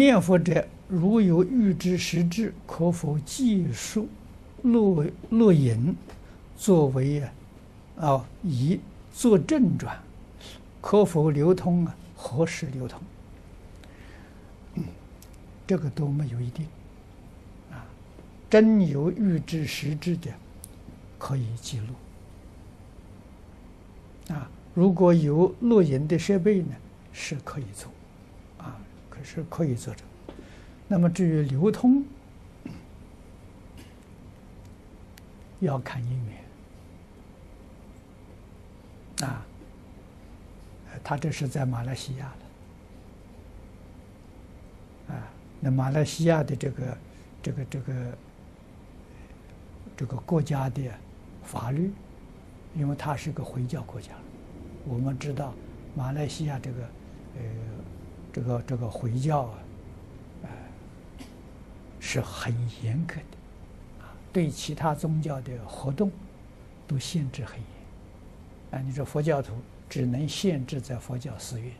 念佛者，如有欲知实质，可否记述录录影作为啊？哦，以作正转，可否流通啊？何时流通？这个都没有一定。啊，真有欲知实质的，可以记录。啊，如果有录影的设备呢，是可以做。啊。可是可以做的，那么至于流通，要看因缘啊。他这是在马来西亚的啊，那马来西亚的这个这个这个这个国家的法律，因为它是个回教国家，我们知道马来西亚这个呃。这个这个回教啊，呃，是很严格的，啊，对其他宗教的活动都限制很严，啊，你说佛教徒只能限制在佛教寺院，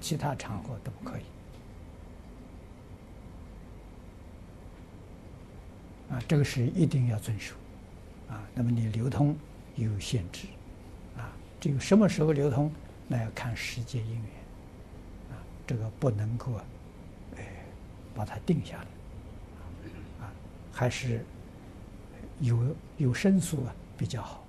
其他场合都不可以，啊，这个是一定要遵守，啊，那么你流通有限制，啊，这个什么时候流通，那要看时节因缘。这个不能够，哎，把它定下来，啊，还是有有申诉啊比较好。